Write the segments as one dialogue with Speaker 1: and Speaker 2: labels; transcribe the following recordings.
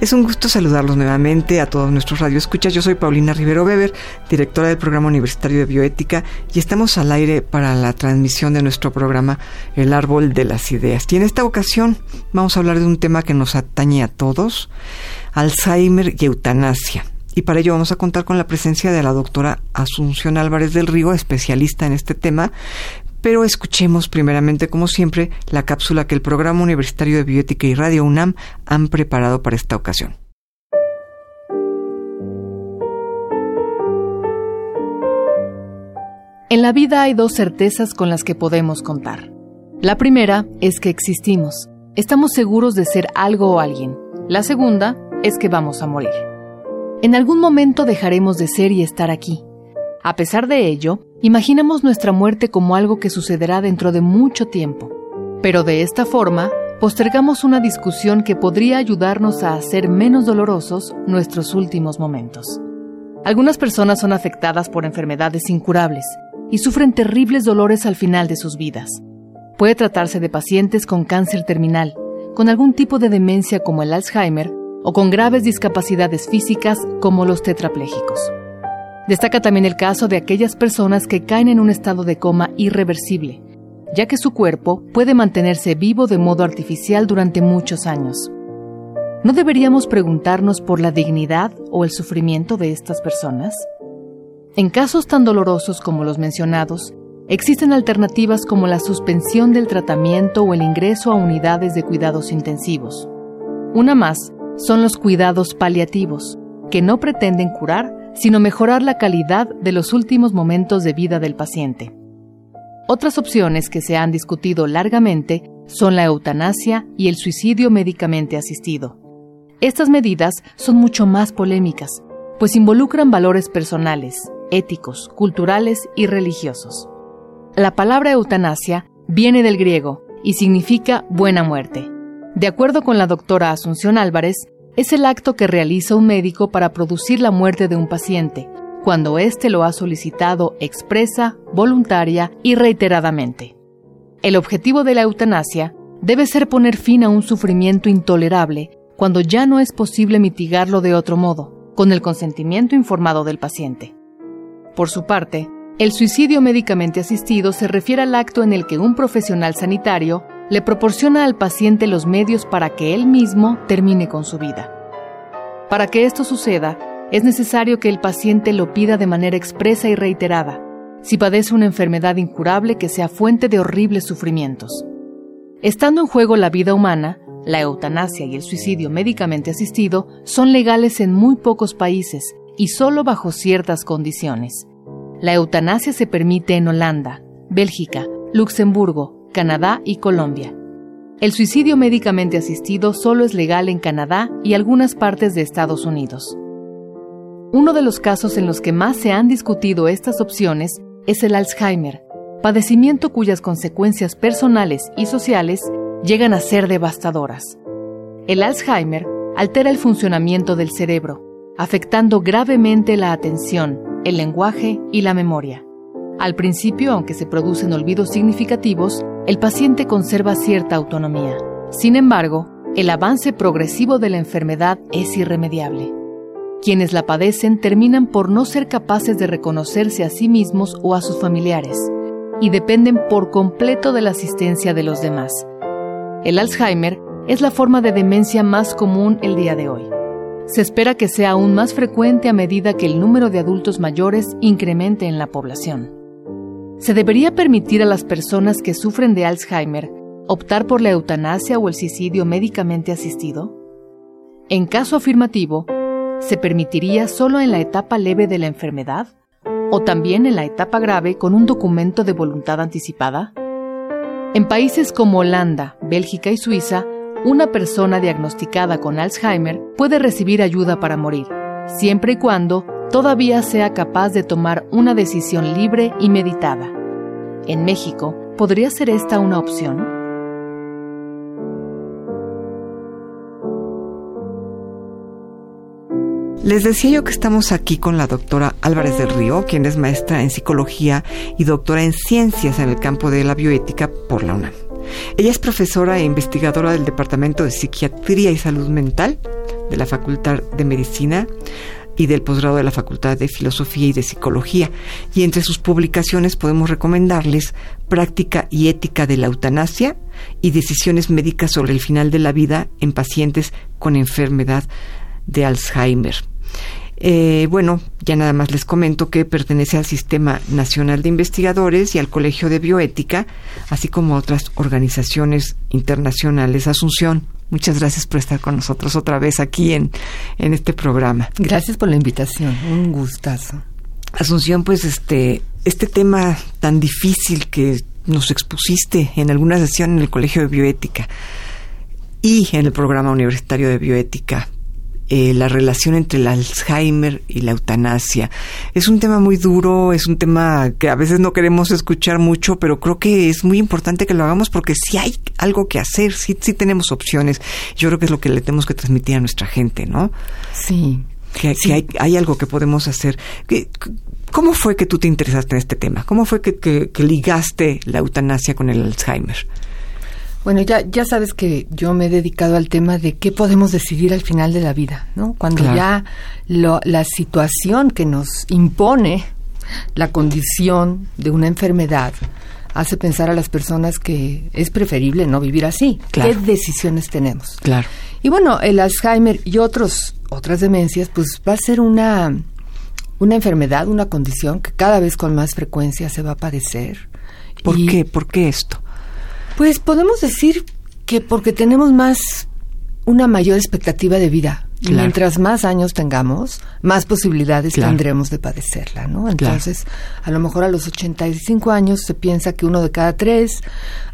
Speaker 1: Es un gusto saludarlos nuevamente a todos nuestros radioescuchas. Yo soy Paulina Rivero Weber, directora del Programa Universitario de Bioética, y estamos al aire para la transmisión de nuestro programa El Árbol de las Ideas. Y en esta ocasión vamos a hablar de un tema que nos atañe a todos, Alzheimer y eutanasia. Y para ello vamos a contar con la presencia de la doctora Asunción Álvarez del Río, especialista en este tema, pero escuchemos primeramente, como siempre, la cápsula que el Programa Universitario de Bioética y Radio UNAM han preparado para esta ocasión.
Speaker 2: En la vida hay dos certezas con las que podemos contar. La primera es que existimos. Estamos seguros de ser algo o alguien. La segunda es que vamos a morir. En algún momento dejaremos de ser y estar aquí. A pesar de ello, imaginamos nuestra muerte como algo que sucederá dentro de mucho tiempo. Pero de esta forma, postergamos una discusión que podría ayudarnos a hacer menos dolorosos nuestros últimos momentos. Algunas personas son afectadas por enfermedades incurables y sufren terribles dolores al final de sus vidas. Puede tratarse de pacientes con cáncer terminal, con algún tipo de demencia como el Alzheimer o con graves discapacidades físicas como los tetraplégicos. Destaca también el caso de aquellas personas que caen en un estado de coma irreversible, ya que su cuerpo puede mantenerse vivo de modo artificial durante muchos años. ¿No deberíamos preguntarnos por la dignidad o el sufrimiento de estas personas? En casos tan dolorosos como los mencionados, existen alternativas como la suspensión del tratamiento o el ingreso a unidades de cuidados intensivos. Una más son los cuidados paliativos, que no pretenden curar, sino mejorar la calidad de los últimos momentos de vida del paciente. Otras opciones que se han discutido largamente son la eutanasia y el suicidio médicamente asistido. Estas medidas son mucho más polémicas, pues involucran valores personales, éticos, culturales y religiosos. La palabra eutanasia viene del griego y significa buena muerte. De acuerdo con la doctora Asunción Álvarez, es el acto que realiza un médico para producir la muerte de un paciente, cuando éste lo ha solicitado expresa, voluntaria y reiteradamente. El objetivo de la eutanasia debe ser poner fin a un sufrimiento intolerable cuando ya no es posible mitigarlo de otro modo, con el consentimiento informado del paciente. Por su parte, el suicidio médicamente asistido se refiere al acto en el que un profesional sanitario le proporciona al paciente los medios para que él mismo termine con su vida. Para que esto suceda, es necesario que el paciente lo pida de manera expresa y reiterada, si padece una enfermedad incurable que sea fuente de horribles sufrimientos. Estando en juego la vida humana, la eutanasia y el suicidio médicamente asistido son legales en muy pocos países y solo bajo ciertas condiciones. La eutanasia se permite en Holanda, Bélgica, Luxemburgo, Canadá y Colombia. El suicidio médicamente asistido solo es legal en Canadá y algunas partes de Estados Unidos. Uno de los casos en los que más se han discutido estas opciones es el Alzheimer, padecimiento cuyas consecuencias personales y sociales llegan a ser devastadoras. El Alzheimer altera el funcionamiento del cerebro, afectando gravemente la atención, el lenguaje y la memoria. Al principio, aunque se producen olvidos significativos, el paciente conserva cierta autonomía. Sin embargo, el avance progresivo de la enfermedad es irremediable. Quienes la padecen terminan por no ser capaces de reconocerse a sí mismos o a sus familiares, y dependen por completo de la asistencia de los demás. El Alzheimer es la forma de demencia más común el día de hoy. Se espera que sea aún más frecuente a medida que el número de adultos mayores incremente en la población. ¿Se debería permitir a las personas que sufren de Alzheimer optar por la eutanasia o el suicidio médicamente asistido? En caso afirmativo, ¿se permitiría solo en la etapa leve de la enfermedad o también en la etapa grave con un documento de voluntad anticipada? En países como Holanda, Bélgica y Suiza, una persona diagnosticada con Alzheimer puede recibir ayuda para morir, siempre y cuando todavía sea capaz de tomar una decisión libre y meditada. En México, ¿podría ser esta una opción?
Speaker 1: Les decía yo que estamos aquí con la doctora Álvarez del Río, quien es maestra en psicología y doctora en ciencias en el campo de la bioética por la UNAM. Ella es profesora e investigadora del Departamento de Psiquiatría y Salud Mental de la Facultad de Medicina y del posgrado de la Facultad de Filosofía y de Psicología. Y entre sus publicaciones podemos recomendarles Práctica y Ética de la Eutanasia y Decisiones Médicas sobre el Final de la Vida en Pacientes con Enfermedad de Alzheimer. Eh, bueno, ya nada más les comento que pertenece al Sistema Nacional de Investigadores y al Colegio de Bioética, así como a otras organizaciones internacionales. Asunción, muchas gracias por estar con nosotros otra vez aquí en, en este programa.
Speaker 3: Gracias por la invitación, un gustazo.
Speaker 1: Asunción, pues este, este tema tan difícil que nos expusiste en alguna sesión en el Colegio de Bioética y en el programa universitario de bioética eh, la relación entre el Alzheimer y la eutanasia. Es un tema muy duro, es un tema que a veces no queremos escuchar mucho, pero creo que es muy importante que lo hagamos porque sí hay algo que hacer, sí, sí tenemos opciones. Yo creo que es lo que le tenemos que transmitir a nuestra gente, ¿no?
Speaker 3: Sí.
Speaker 1: Que, hay, hay, algo que podemos hacer. ¿Cómo fue que tú te interesaste en este tema? ¿Cómo fue que, que ligaste la eutanasia con el Alzheimer?
Speaker 3: Bueno, ya, ya sabes que yo me he dedicado al tema de qué podemos decidir al final de la vida, ¿no? Cuando ya la situación que nos impone la condición de una enfermedad hace pensar a las personas que es preferible no vivir así. ¿Qué decisiones tenemos?
Speaker 1: Claro.
Speaker 3: Y bueno, el Alzheimer y otros otras demencias, pues va a ser una una enfermedad, una condición que cada vez con más frecuencia se va a padecer.
Speaker 1: ¿Por qué? ¿Por qué esto?
Speaker 3: Pues podemos decir que porque tenemos más, una mayor expectativa de vida. Mientras más años tengamos, más posibilidades tendremos de padecerla, ¿no? Entonces, a lo mejor a los 85 años se piensa que uno de cada tres,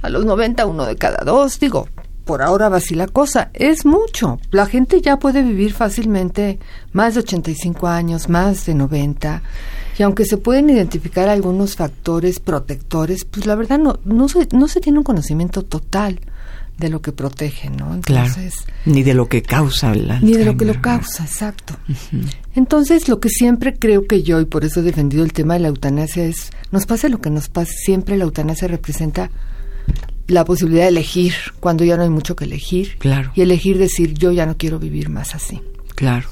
Speaker 3: a los 90 uno de cada dos, digo, por ahora va así la cosa, es mucho. La gente ya puede vivir fácilmente más de 85 años, más de 90. Y aunque se pueden identificar algunos factores protectores, pues la verdad no, no, se, no se tiene un conocimiento total de lo que protege, ¿no?
Speaker 1: Entonces, Ni de lo que causa el
Speaker 3: Ni de lo que lo causa, exacto. Entonces, lo que siempre creo que yo, y por eso he defendido el tema de la eutanasia, es, nos pase lo que nos pase, siempre la eutanasia representa la posibilidad de elegir cuando ya no hay mucho que elegir.
Speaker 1: Claro.
Speaker 3: Y elegir decir, yo ya no quiero vivir más así.
Speaker 1: Claro.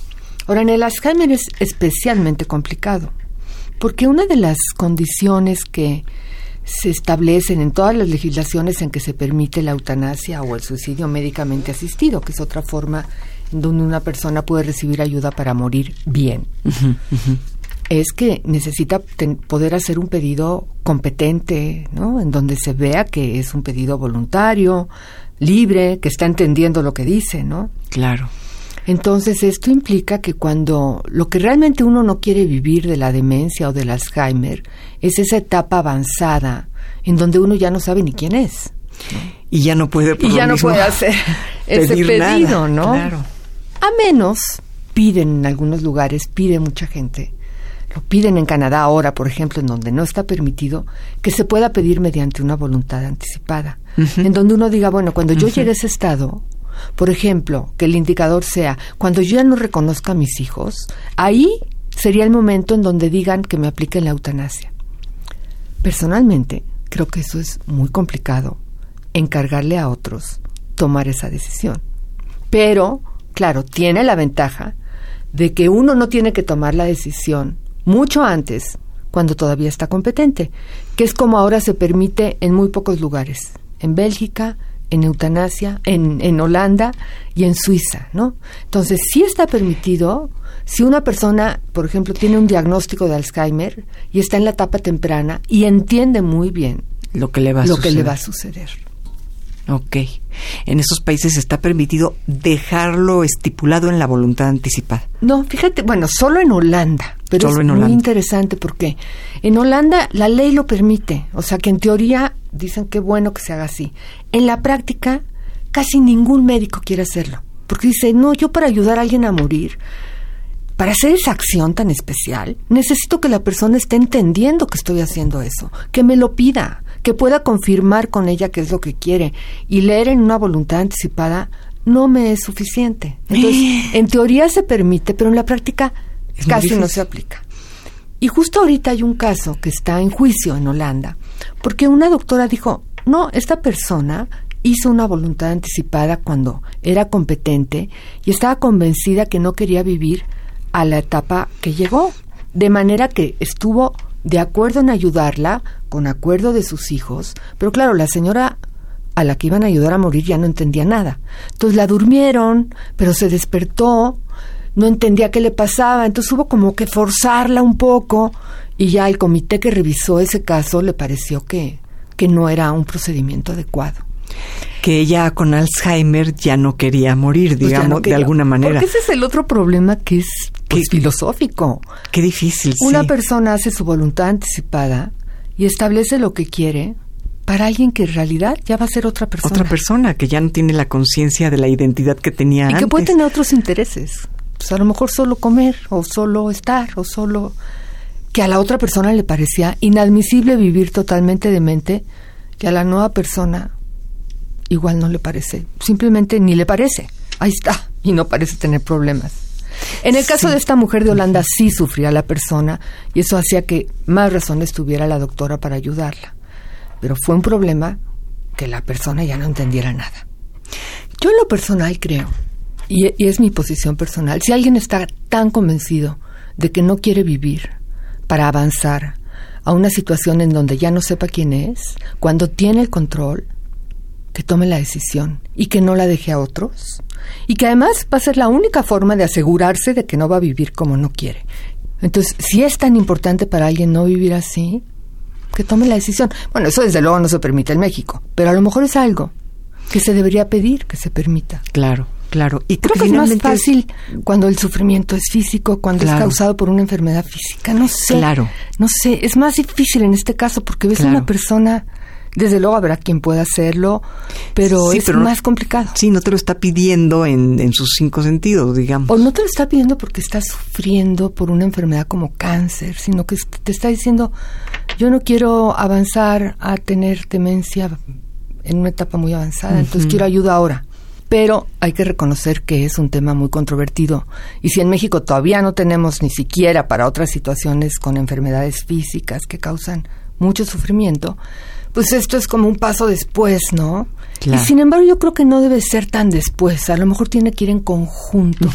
Speaker 3: Ahora, en el Alzheimer es especialmente complicado porque una de las condiciones que se establecen en todas las legislaciones en que se permite la eutanasia o el suicidio médicamente asistido, que es otra forma en donde una persona puede recibir ayuda para morir bien, es que necesita poder hacer un pedido competente, ¿no? En donde se vea que es un pedido voluntario, libre, que está entendiendo lo que dice, ¿no?
Speaker 1: Claro.
Speaker 3: Entonces, esto implica que cuando lo que realmente uno no quiere vivir de la demencia o del Alzheimer es esa etapa avanzada en donde uno ya no sabe ni quién es.
Speaker 1: Y ya no puede
Speaker 3: Y ya no puede hacer ese pedido, ¿no?
Speaker 1: Claro.
Speaker 3: A menos piden en algunos lugares, pide mucha gente. Lo piden en Canadá ahora, por ejemplo, en donde no está permitido que se pueda pedir mediante una voluntad anticipada, en donde uno diga, bueno, cuando yo llegue a ese estado, por ejemplo, que el indicador sea, cuando yo ya no reconozca a mis hijos, ahí sería el momento en donde digan que me apliquen la eutanasia. Personalmente, creo que eso es muy complicado, encargarle a otros tomar esa decisión. Pero, claro, tiene la ventaja de que uno no tiene que tomar la decisión mucho antes, cuando todavía está competente, que es como ahora se permite en muy pocos lugares, en Bélgica, en eutanasia, en, en Holanda y en Suiza, ¿no? Entonces, sí está permitido si una persona, por ejemplo, tiene un diagnóstico de Alzheimer y está en la etapa temprana y entiende muy bien
Speaker 1: lo que le va a,
Speaker 3: lo
Speaker 1: suceder.
Speaker 3: Que le va a suceder.
Speaker 1: Ok. En esos países está permitido dejarlo estipulado en la voluntad anticipada.
Speaker 3: No, fíjate, bueno, solo en Holanda. Pero es muy interesante porque en Holanda la ley lo permite, o sea que en teoría dicen que bueno que se haga así. En la práctica casi ningún médico quiere hacerlo, porque dice, no, yo para ayudar a alguien a morir, para hacer esa acción tan especial, necesito que la persona esté entendiendo que estoy haciendo eso, que me lo pida, que pueda confirmar con ella qué es lo que quiere. Y leer en una voluntad anticipada no me es suficiente. Entonces, en teoría se permite, pero en la práctica casi no se aplica. Y justo ahorita hay un caso que está en juicio en Holanda, porque una doctora dijo, no, esta persona hizo una voluntad anticipada cuando era competente y estaba convencida que no quería vivir a la etapa que llegó, de manera que estuvo de acuerdo en ayudarla, con acuerdo de sus hijos, pero claro, la señora a la que iban a ayudar a morir ya no entendía nada. Entonces la durmieron, pero se despertó, no entendía qué le pasaba, entonces hubo como que forzarla un poco y ya el comité que revisó ese caso le pareció que, que no era un procedimiento adecuado
Speaker 1: que ella con Alzheimer ya no quería morir, pues digamos, de alguna manera.
Speaker 3: Porque ese es el otro problema que es pues, filosófico.
Speaker 1: Qué difícil.
Speaker 3: Una persona hace su voluntad anticipada y establece lo que quiere para alguien que en realidad ya va a ser otra persona.
Speaker 1: Otra persona que ya no tiene la conciencia de la identidad que tenía
Speaker 3: antes.
Speaker 1: Y
Speaker 3: que puede tener otros intereses. Pues a lo mejor solo comer, o solo estar, o solo... Que a la otra persona le parecía inadmisible vivir totalmente demente, que a la nueva persona igual no le parece, simplemente ni le parece. Ahí está, y no parece tener problemas. En el caso de esta mujer de Holanda sí sufría la persona y eso hacía que más razones tuviera la doctora para ayudarla. Pero fue un problema que la persona ya no entendiera nada. Yo en lo personal creo, y, es mi posición personal, si alguien está tan convencido de que no quiere vivir para avanzar a una situación en donde ya no sepa quién es, cuando tiene el control, que tome la decisión y que no la deje a otros. Y que además va a ser la única forma de asegurarse de que no va a vivir como no quiere. Entonces, si es tan importante para alguien no vivir así, que tome la decisión. Bueno, eso desde luego no se permite en México, pero a lo mejor es algo que se debería pedir que se permita.
Speaker 1: Claro. Claro,
Speaker 3: y creo que es más fácil cuando el sufrimiento es físico, cuando es causado por una enfermedad física. No sé. Claro. No sé, es más difícil en este caso porque ves a una persona desde luego habrá quien pueda hacerlo, pero es más complicado.
Speaker 1: Sí, no te lo está pidiendo en, en, sus cinco sentidos, digamos.
Speaker 3: O no te lo está pidiendo porque está sufriendo por una enfermedad como cáncer, sino que te está diciendo, yo no quiero avanzar a tener demencia en una etapa muy avanzada, entonces quiero ayuda ahora. Pero hay que reconocer que es un tema muy controvertido. Y si en México todavía no tenemos ni siquiera para otras situaciones con enfermedades físicas que causan mucho sufrimiento, pues esto es como un paso después, ¿no? Y sin embargo yo creo que no debe ser tan después, a lo mejor tiene que ir en conjunto.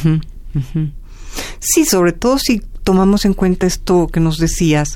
Speaker 1: Sí, sobre todo si tomamos en cuenta esto que nos decías,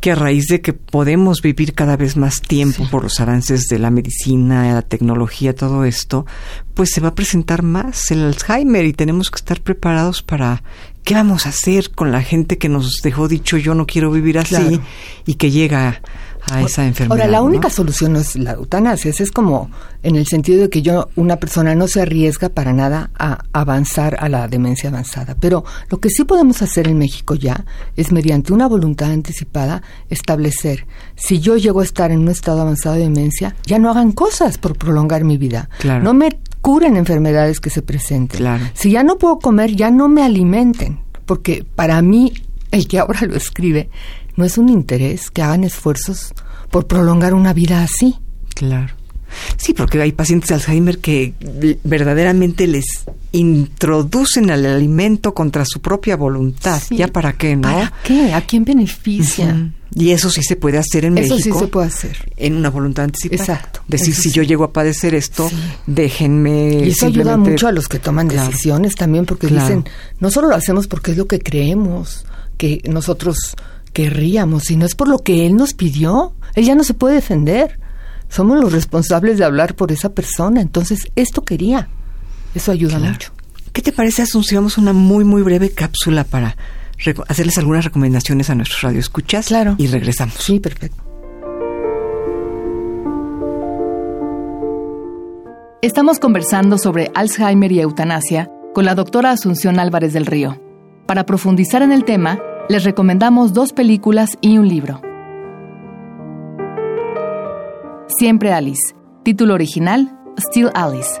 Speaker 1: que a raíz de que podemos vivir cada vez más tiempo por los avances de la medicina, la tecnología, todo esto, pues se va a presentar más el Alzheimer y tenemos que estar preparados para qué vamos a hacer con la gente que nos dejó dicho yo no quiero vivir así y que llega a esa enfermedad.
Speaker 3: Ahora, la única solución no es la eutanasia, es como en el sentido de que yo, una persona no se arriesga para nada a avanzar a la demencia avanzada. Pero lo que sí podemos hacer en México ya es mediante una voluntad anticipada establecer, si yo llego a estar en un estado avanzado de demencia, ya no hagan cosas por prolongar mi vida. No me curen enfermedades que se presenten. Si ya no puedo comer, ya no me alimenten. Porque para mí, el que ahora lo escribe, no es un interés que hagan esfuerzos por prolongar una vida así.
Speaker 1: Claro. Sí, porque hay pacientes de Alzheimer que verdaderamente les introducen al alimento contra su propia voluntad. ¿Ya para qué, no?
Speaker 3: ¿Para qué? ¿A quién beneficia?
Speaker 1: Y eso sí se puede hacer en México.
Speaker 3: Eso sí se puede hacer.
Speaker 1: En una voluntad anticipada.
Speaker 3: Exacto.
Speaker 1: Decir, si yo llego a padecer esto, déjenme.
Speaker 3: Y eso ayuda mucho a los que toman decisiones también, porque dicen, no solo lo hacemos porque es lo que creemos, que nosotros querríamos, si no es por lo que él nos pidió. Él ya no se puede defender. Somos los responsables de hablar por esa persona. Entonces, esto quería. Eso ayuda mucho.
Speaker 1: ¿Qué te parece, Asunción? una muy, muy breve cápsula para hacerles algunas recomendaciones a nuestros radioescuchas.
Speaker 3: Claro.
Speaker 1: Y regresamos.
Speaker 3: Sí, perfecto.
Speaker 2: Estamos conversando sobre Alzheimer y eutanasia con la doctora Asunción Álvarez del Río. Para profundizar en el tema, les recomendamos dos películas y un libro. Siempre Alice, título original, Still Alice.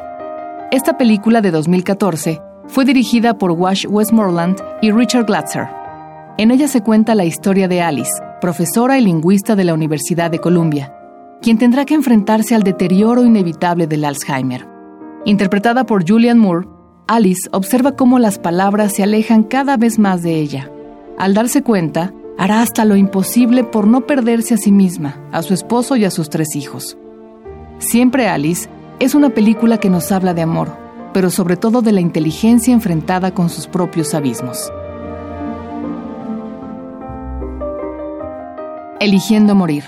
Speaker 2: Esta película de 2014 fue dirigida por Wash Westmoreland y Richard Glatzer. En ella se cuenta la historia de Alice, profesora y lingüista de la Universidad de Columbia, quien tendrá que enfrentarse al deterioro inevitable del Alzheimer. Interpretada por Julian Moore, Alice observa cómo las palabras se alejan cada vez más de ella. Al darse cuenta, hará hasta lo imposible por no perderse a sí misma, a su esposo y a sus tres hijos. Siempre Alice es una película que nos habla de amor, pero sobre todo de la inteligencia enfrentada con sus propios abismos. Eligiendo morir.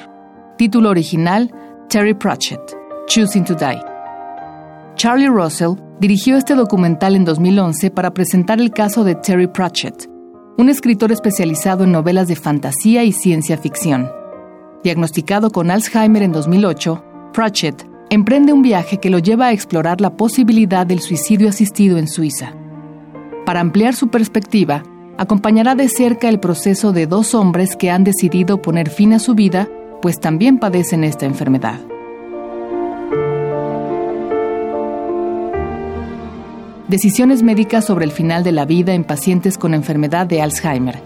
Speaker 2: Título original, Terry Pratchett, Choosing to Die. Charlie Russell dirigió este documental en 2011 para presentar el caso de Terry Pratchett, un escritor especializado en novelas de fantasía y ciencia ficción. Diagnosticado con Alzheimer en 2008, Pratchett emprende un viaje que lo lleva a explorar la posibilidad del suicidio asistido en Suiza. Para ampliar su perspectiva, acompañará de cerca el proceso de dos hombres que han decidido poner fin a su vida, pues también padecen esta enfermedad. Decisiones médicas sobre el final de la vida en pacientes con enfermedad de Alzheimer.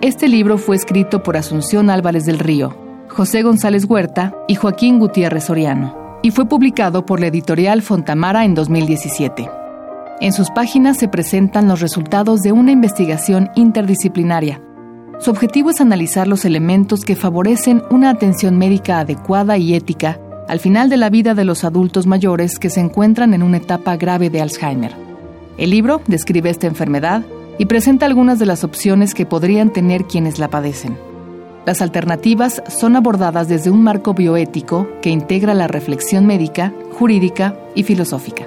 Speaker 2: Este libro fue escrito por Asunción Álvarez del Río, José González Huerta y Joaquín Gutiérrez Soriano, y fue publicado por la editorial Fontamara en 2017. En sus páginas se presentan los resultados de una investigación interdisciplinaria. Su objetivo es analizar los elementos que favorecen una atención médica adecuada y ética al final de la vida de los adultos mayores que se encuentran en una etapa grave de Alzheimer. El libro describe esta enfermedad y presenta algunas de las opciones que podrían tener quienes la padecen. Las alternativas son abordadas desde un marco bioético que integra la reflexión médica, jurídica y filosófica.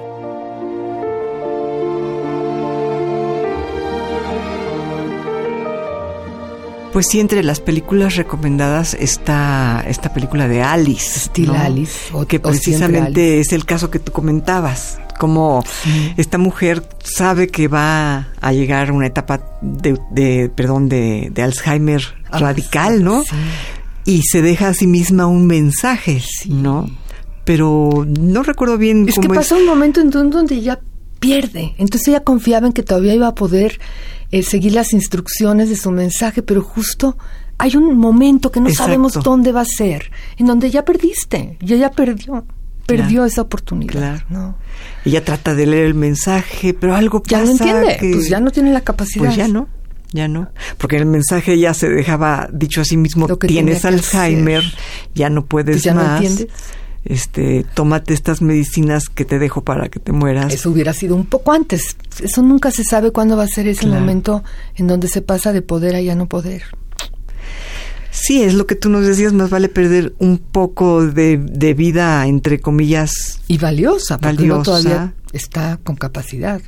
Speaker 1: Pues sí, entre las películas recomendadas está esta película de Alice.
Speaker 3: Steel Alice.
Speaker 1: que precisamente es el caso que tú comentabas. Como esta mujer sabe que va a llegar a una etapa de, perdón, de, Alzheimer ah, radical, ¿no? Y se deja a sí misma un mensaje, ¿no? Pero no recuerdo bien
Speaker 3: es que pasó un momento en donde ella pierde. Entonces ella confiaba en que todavía iba a poder eh, seguir las instrucciones de su mensaje, pero justo hay un momento que no sabemos dónde va a ser, en donde ya perdiste, y ella perdió, perdió esa oportunidad. ¿no?
Speaker 1: Ella trata de leer el mensaje, pero algo
Speaker 3: pasa. Ya no entiende, pues ya no tiene la capacidad.
Speaker 1: Pues ya no. Ya no, porque en el mensaje ya se dejaba dicho a sí mismo, tienes Alzheimer, ya no puedes pues ya más. No entiendes este, tómate estas medicinas que te dejo para que te mueras.
Speaker 3: Eso hubiera sido un poco antes. Eso nunca se sabe cuándo va a ser ese momento en donde se pasa de poder a ya no poder.
Speaker 1: Sí, es lo que tú nos decías, más vale perder un poco de, vida, entre comillas.
Speaker 3: Y valiosa, porque valiosa. todavía está con capacidad.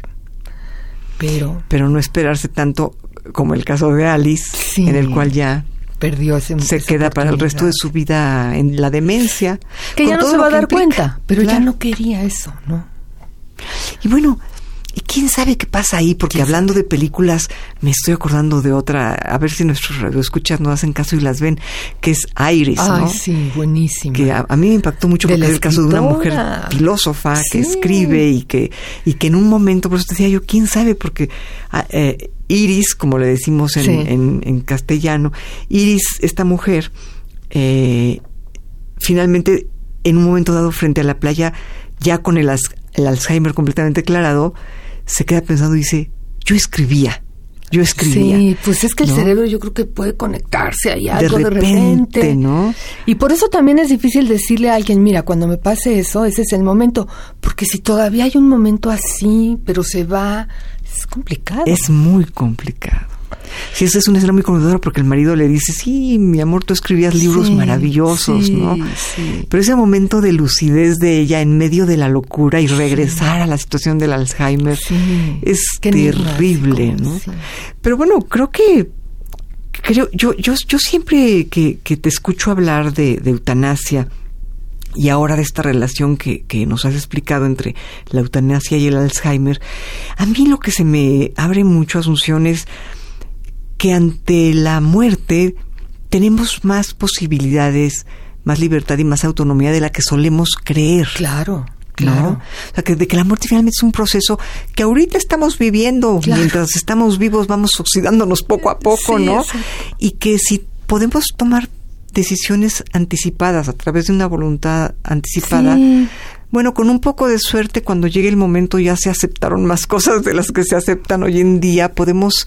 Speaker 3: Pero...
Speaker 1: Pero no esperarse tanto como el caso de Alice, en el cual ya
Speaker 3: perdió ese
Speaker 1: se queda para el resto de su vida en la demencia
Speaker 3: que ya no se va a dar cuenta pero ya no quería eso no
Speaker 1: y bueno y quién sabe qué pasa ahí porque hablando de películas me estoy acordando de otra a ver si nuestros radioescuchas no hacen caso y las ven que es Iris
Speaker 3: Ay, sí buenísima.
Speaker 1: Que a, mí me impactó mucho porque es el caso de una mujer filósofa que escribe y que y que en un momento por eso decía yo quién sabe porque ah, eh, Iris, como le decimos en, castellano, Iris, esta mujer, eh, finalmente, en un momento dado frente a la playa, ya con el, Alzheimer completamente aclarado, se queda pensando y dice, yo escribía. Yo escribía.
Speaker 3: Sí, pues es que el cerebro yo creo que puede conectarse ahí algo de repente, ¿no? Y por eso también es difícil decirle a alguien, mira, cuando me pase eso, ese es el momento, porque si todavía hay un momento así, pero se va, es complicado.
Speaker 1: Es muy complicado. Sí, esa es una escena muy conmovedora porque el marido le dice, sí, mi amor, tú escribías libros maravillosos, ¿no? Pero ese momento de lucidez de ella en medio de la locura y regresar a la situación del Alzheimer es terrible, ¿no? Pero bueno, creo que creo yo yo yo siempre que, que te escucho hablar de, de eutanasia y ahora de esta relación que, que, nos has explicado entre la eutanasia y el Alzheimer, a mí lo que se me abre mucho, Asunción, es que ante la muerte tenemos más posibilidades, más libertad y más autonomía de la que solemos creer.
Speaker 3: Claro. Claro.
Speaker 1: O sea, que de que la muerte finalmente es un proceso que ahorita estamos viviendo, mientras estamos vivos vamos oxidándonos poco a poco, ¿no? Y que si podemos tomar decisiones anticipadas a través de una voluntad anticipada, bueno, con un poco de suerte, cuando llegue el momento ya se aceptaron más cosas de las que se aceptan hoy en día, podemos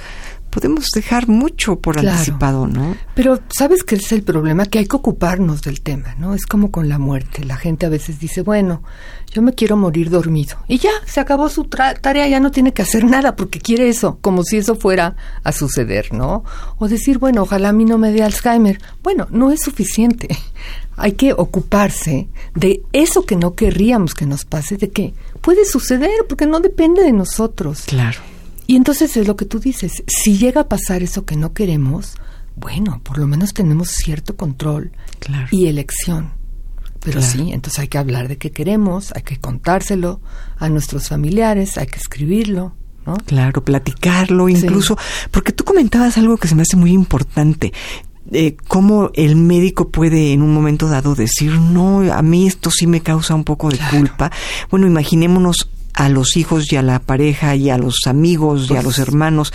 Speaker 1: podemos dejar mucho por anticipado, ¿no?
Speaker 3: Pero ¿sabes qué es el problema? Que hay que ocuparnos del tema, ¿no? Es como con la muerte. La gente a veces dice, bueno, yo me quiero morir dormido. Y ya, se acabó su tarea, ya no tiene que hacer nada porque quiere eso, como si eso fuera a suceder, ¿no? O decir, bueno, ojalá a mí no me dé Alzheimer. Bueno, no es suficiente. Hay que ocuparse de eso que no querríamos que nos pase, de que puede suceder porque no depende de nosotros.
Speaker 1: Claro.
Speaker 3: Y entonces es lo que tú dices, si llega a pasar eso que no queremos, bueno, por lo menos tenemos cierto control y elección. Pero sí, entonces hay que hablar de qué queremos, hay que contárselo a nuestros familiares, hay que escribirlo, ¿no?
Speaker 1: Claro, platicarlo incluso, porque tú comentabas algo que se me hace muy importante. Eh, cómo el médico puede en un momento dado decir, no, a mí esto sí me causa un poco de culpa. Bueno, imaginémonos a los hijos y a la pareja y a los amigos y a los hermanos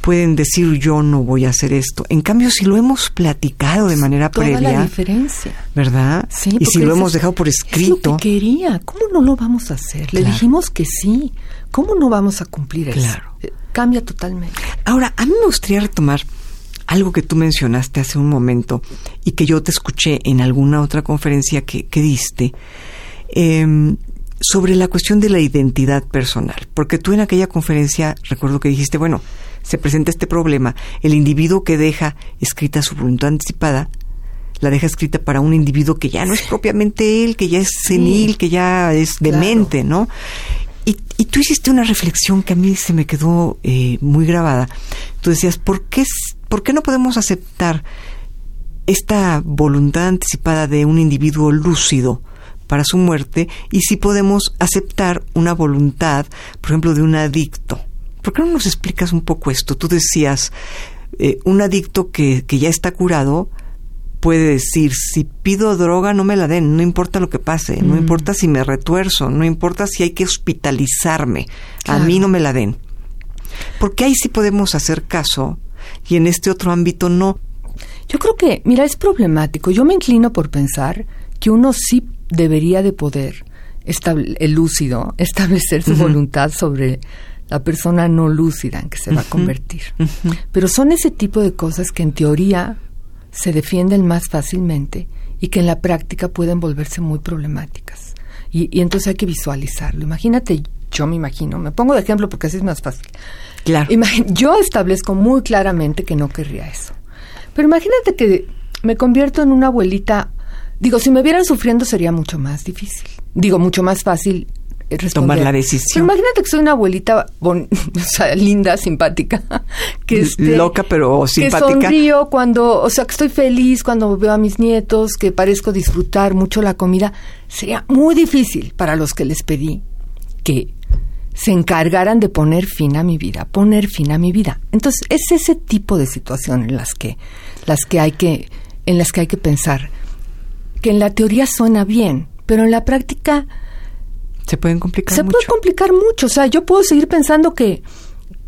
Speaker 1: pueden decir yo no voy a hacer esto. En cambio, si lo hemos platicado de manera
Speaker 3: toda
Speaker 1: previa,
Speaker 3: la diferencia,
Speaker 1: ¿verdad?
Speaker 3: Sí,
Speaker 1: y si lo hemos dejado por escrito,
Speaker 3: es lo que quería. ¿Cómo no lo vamos a hacer? Le dijimos que sí. ¿Cómo no vamos a cumplir eso?
Speaker 1: Claro.
Speaker 3: Eh, cambia totalmente.
Speaker 1: Ahora, a mí me gustaría retomar algo que tú mencionaste hace un momento y que yo te escuché en alguna otra conferencia que, que diste. Eh, sobre la cuestión de la identidad personal, porque tú en aquella conferencia recuerdo que dijiste, bueno, se presenta este problema, el individuo que deja escrita su voluntad anticipada, la deja escrita para un individuo que ya no es propiamente él, que ya es senil, que ya es demente, ¿no? Y, y, tú hiciste una reflexión que a mí se me quedó eh, muy grabada. Tú decías, ¿por qué, ¿por qué no podemos aceptar esta voluntad anticipada de un individuo lúcido? Para su muerte y si podemos aceptar una voluntad, por ejemplo, de un adicto. ¿Por qué no nos explicas un poco esto? Tú decías, eh, un adicto que, que ya está curado puede decir, si pido droga no me la den, no importa lo que pase, no mm. importa si me retuerzo, no importa si hay que hospitalizarme, a mí no me la den. Porque ahí sí podemos hacer caso y en este otro ámbito no.
Speaker 3: Yo creo que, mira, es problemático. Yo me inclino por pensar que uno sí debería de poder, el lúcido, establecer su voluntad sobre la persona no lúcida en que se va a convertir. Pero son ese tipo de cosas que en teoría se defienden más fácilmente y que en la práctica pueden volverse muy problemáticas. Y, entonces hay que visualizarlo. Imagínate, yo me imagino, me pongo de ejemplo porque así es más fácil.
Speaker 1: Claro.
Speaker 3: yo establezco muy claramente que no querría eso. Pero imagínate que me convierto en una abuelita Digo, si me vieran sufriendo sería mucho más difícil. Digo, mucho más fácil eh, responder.
Speaker 1: Tomar la decisión.
Speaker 3: imagínate que soy una abuelita linda, simpática, que este,
Speaker 1: loca pero simpática.
Speaker 3: Que sonrío cuando, o sea, que estoy feliz cuando veo a mis nietos, que parezco disfrutar mucho la comida. Sería muy difícil para los que les pedí que se encargaran de poner fin a mi vida, poner fin a mi vida. Entonces, es ese tipo de situación en las que las que hay que en las que hay que pensar que en la teoría suena bien, pero en la práctica
Speaker 1: se pueden complicar
Speaker 3: se puede complicar mucho. O sea, yo puedo seguir pensando que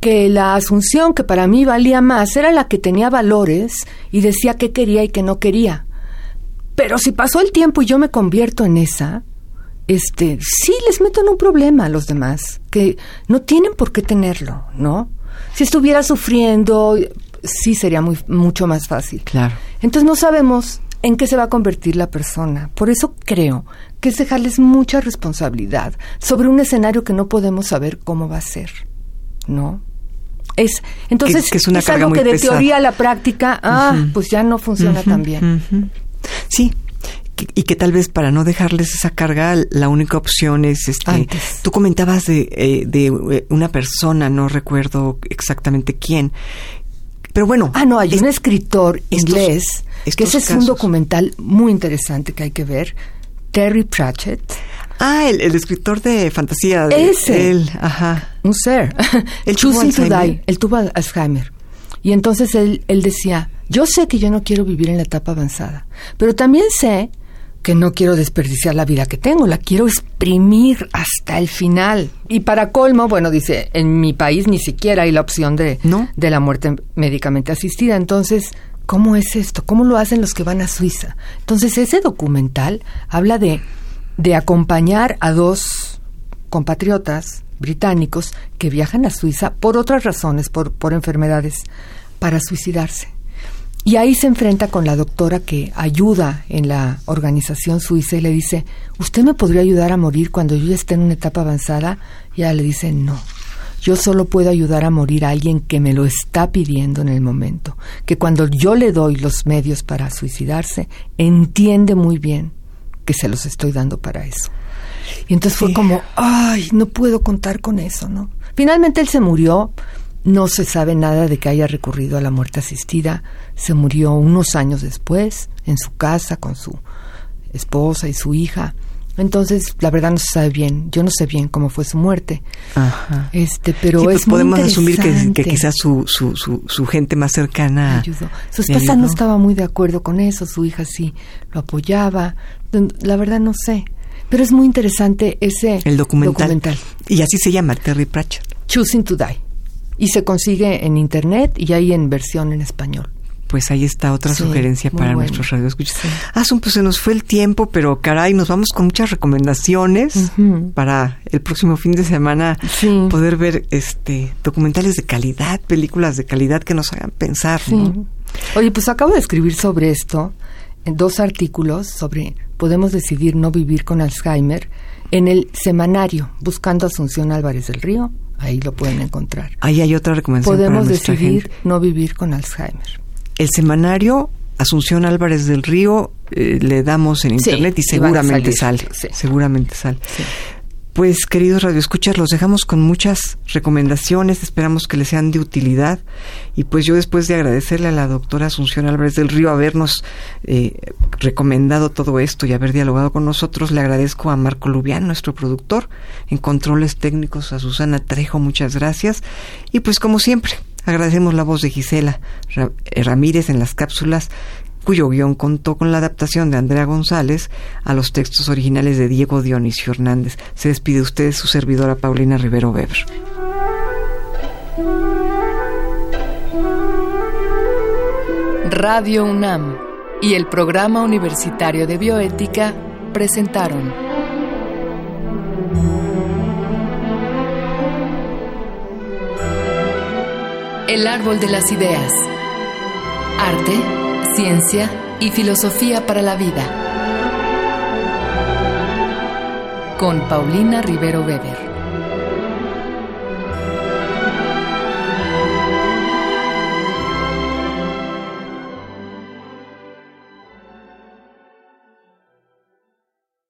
Speaker 3: que la asunción que para mí valía más era la que tenía valores y decía qué quería y qué no quería. Pero si pasó el tiempo y yo me convierto en esa, este, sí les meto en un problema a los demás, que no tienen por qué tenerlo, ¿no? Si estuviera sufriendo, sí sería muy, mucho más fácil.
Speaker 1: Claro.
Speaker 3: Entonces no sabemos en qué se va a convertir la persona. Por eso creo que es dejarles mucha responsabilidad sobre un escenario que no podemos saber cómo va a ser, ¿no? Es entonces
Speaker 1: que, es, una
Speaker 3: algo que de teoría a la práctica, ah, pues ya no funciona tan bien.
Speaker 1: Sí, y que tal vez para no dejarles esa carga, la única opción es este. Tú comentabas de, eh, de eh, una persona, no recuerdo exactamente quién, pero bueno.
Speaker 3: Ah, no, hay un escritor inglés, que ese es un documental muy interesante que hay que ver, Terry Pratchett.
Speaker 1: Ah, el, escritor de fantasía.
Speaker 3: ese.
Speaker 1: Él, ajá.
Speaker 3: Un ser. El Choosing to Die. El tuvo Alzheimer. Y entonces él, él decía, yo sé que yo no quiero vivir en la etapa avanzada, pero también sé que no quiero desperdiciar la vida que tengo, la quiero exprimir hasta el final. Y para colmo, bueno, dice, en mi país ni siquiera hay la opción de,
Speaker 1: ¿No?
Speaker 3: de la muerte médicamente asistida. Entonces, ¿cómo es esto? ¿Cómo lo hacen los que van a Suiza? Entonces, ese documental habla de, de acompañar a dos compatriotas británicos que viajan a Suiza por otras razones, por, por enfermedades, para suicidarse. Y ahí se enfrenta con la doctora que ayuda en la organización suiza y le dice, ¿usted me podría ayudar a morir cuando yo ya esté en una etapa avanzada? Y ella le dice, no, yo solo puedo ayudar a morir a alguien que me lo está pidiendo en el momento, que cuando yo le doy los medios para suicidarse, entiende muy bien que se los estoy dando para eso. Y entonces fue como, ay, no puedo contar con eso, ¿no? Finalmente él se murió, no se sabe nada de que haya recurrido a la muerte asistida, se murió unos años después, en su casa, con su esposa y su hija. Entonces, la verdad no se sabe bien, yo no sé bien cómo fue su muerte,
Speaker 1: Ajá.
Speaker 3: este, pero
Speaker 1: Sí, pues
Speaker 3: es muy
Speaker 1: podemos asumir que, quizás su, su, su, su gente más cercana
Speaker 3: ayudó. Su esposa no estaba muy de acuerdo con eso, su hija sí lo apoyaba. La verdad no sé. Pero es muy interesante ese
Speaker 1: el documental. Y así se llama, Terry Pratchett.
Speaker 3: Choosing to Die. Y se consigue en internet y hay en versión en español.
Speaker 1: Pues ahí está otra
Speaker 3: Sí,
Speaker 1: sugerencia para
Speaker 3: bueno.
Speaker 1: nuestros radioescuchas.
Speaker 3: Sí.
Speaker 1: Asun, pues se nos fue el tiempo, pero caray, nos vamos con muchas recomendaciones
Speaker 3: Ujú.
Speaker 1: para el próximo fin de semana
Speaker 3: Sí.
Speaker 1: poder ver este documentales de calidad, películas de calidad que nos hagan pensar,
Speaker 3: Sí.
Speaker 1: ¿no?
Speaker 3: Oye, pues acabo de escribir sobre esto en dos artículos sobre podemos decidir no vivir con Alzheimer en el semanario Buscando Asunción Álvarez del Río. Ahí lo pueden encontrar.
Speaker 1: Ahí hay otra recomendación para
Speaker 3: Podemos
Speaker 1: nuestra
Speaker 3: decidir
Speaker 1: gente.
Speaker 3: no vivir con Alzheimer.
Speaker 1: El semanario Asunción Álvarez del Río eh, le damos en internet y seguramente sale.
Speaker 3: sí.
Speaker 1: Seguramente sale.
Speaker 3: Sí.
Speaker 1: Pues queridos radioescuchas, los dejamos con muchas recomendaciones, esperamos que les sean de utilidad. Y pues yo después de agradecerle a la doctora Asunción Álvarez del Río habernos eh, recomendado todo esto y haber dialogado con nosotros, le agradezco a Marco Lubián, nuestro productor, en controles técnicos, a Susana Trejo, muchas gracias. Y pues como siempre agradecemos la voz de Gisela Ra- Ramírez en las cápsulas cuyo guion contó con la adaptación de Andrea González a los textos originales de Diego Dionisio Hernández. Se despide de ustedes su servidora Paulina Rivero Weber.
Speaker 2: Radio UNAM y el Programa Universitario de Bioética presentaron El Árbol de las Ideas. Arte, ciencia y filosofía para la vida. Con Paulina Rivero Weber.